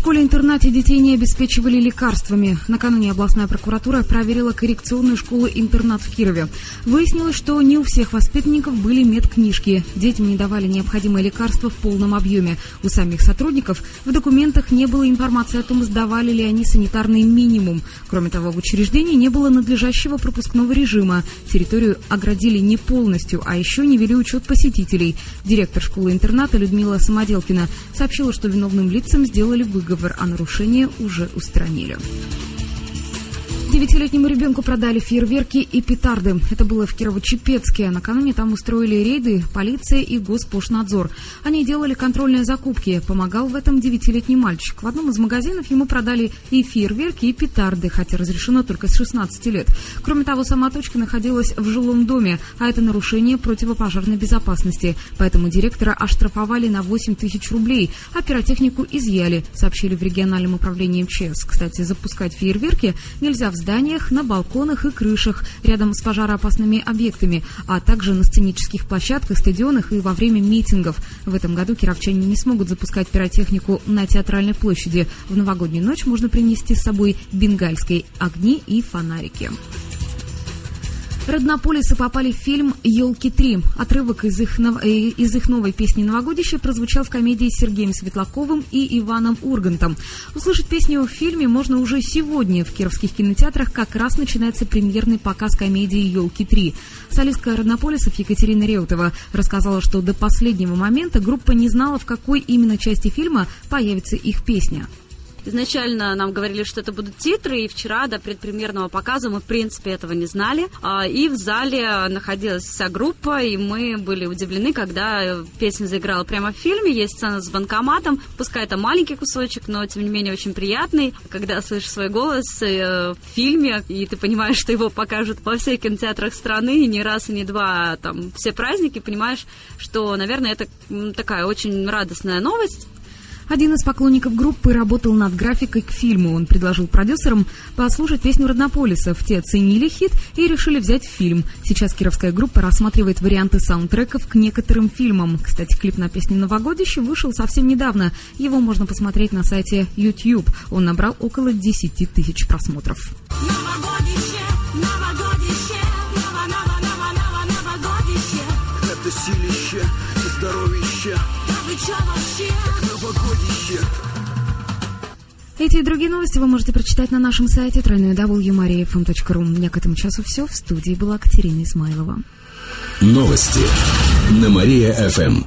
школе-интернате детей не обеспечивали лекарствами. Накануне областная прокуратура проверила коррекционную школу-интернат в Кирове. Выяснилось, что не у всех воспитанников были медкнижки. Детям не давали необходимые лекарства в полном объеме. У самих сотрудников в документах не было информации о том, сдавали ли они санитарный минимум. Кроме того, в учреждении не было надлежащего пропускного режима. Территорию оградили не полностью, а еще не вели учет посетителей. Директор школы-интерната Людмила Самоделкина сообщила, что виновным лицам сделали выговор выговор, а нарушение уже устранили. Девятилетнему ребенку продали фейерверки и петарды. Это было в Кирово-Чепецке. Накануне там устроили рейды полиция и Госпошнадзор. Они делали контрольные закупки. Помогал в этом девятилетний мальчик. В одном из магазинов ему продали и фейерверки, и петарды, хотя разрешено только с 16 лет. Кроме того, сама точка находилась в жилом доме, а это нарушение противопожарной безопасности. Поэтому директора оштрафовали на 8 тысяч рублей, а пиротехнику изъяли, сообщили в региональном управлении МЧС. Кстати, запускать фейерверки нельзя в зданиях, на балконах и крышах, рядом с пожароопасными объектами, а также на сценических площадках, стадионах и во время митингов. В этом году кировчане не смогут запускать пиротехнику на театральной площади. В новогоднюю ночь можно принести с собой бенгальские огни и фонарики. Роднополисы попали в фильм «Елки-3». Отрывок из их, э, из их новой песни «Новогодище» прозвучал в комедии с Сергеем Светлаковым и Иваном Ургантом. Услышать песню в фильме можно уже сегодня. В кировских кинотеатрах как раз начинается премьерный показ комедии «Елки-3». Солистка Роднополисов Екатерина Реутова рассказала, что до последнего момента группа не знала, в какой именно части фильма появится их песня. Изначально нам говорили, что это будут титры, и вчера до предпремьерного показа мы, в принципе, этого не знали. А, и в зале находилась вся группа, и мы были удивлены, когда песня заиграла прямо в фильме. Есть сцена с банкоматом, пускай это маленький кусочек, но, тем не менее, очень приятный. Когда слышишь свой голос э, в фильме, и ты понимаешь, что его покажут во всех кинотеатрах страны, и не раз, и не два, там, все праздники, понимаешь, что, наверное, это такая очень радостная новость. Один из поклонников группы работал над графикой к фильму. Он предложил продюсерам послушать песню Роднополисов. Те оценили хит и решили взять фильм. Сейчас кировская группа рассматривает варианты саундтреков к некоторым фильмам. Кстати, клип на песню «Новогодище» вышел совсем недавно. Его можно посмотреть на сайте YouTube. Он набрал около 10 тысяч просмотров. Новогодище, новогодище, ново, ново, ново, ново, новогодище. Это силище и здоровище. Да вы чё вообще? Новогодище. Эти и другие новости вы можете прочитать на нашем сайте www.mariafm.ru. У меня к этому часу все. В студии была Катерина Измайлова. Новости на Мария-ФМ.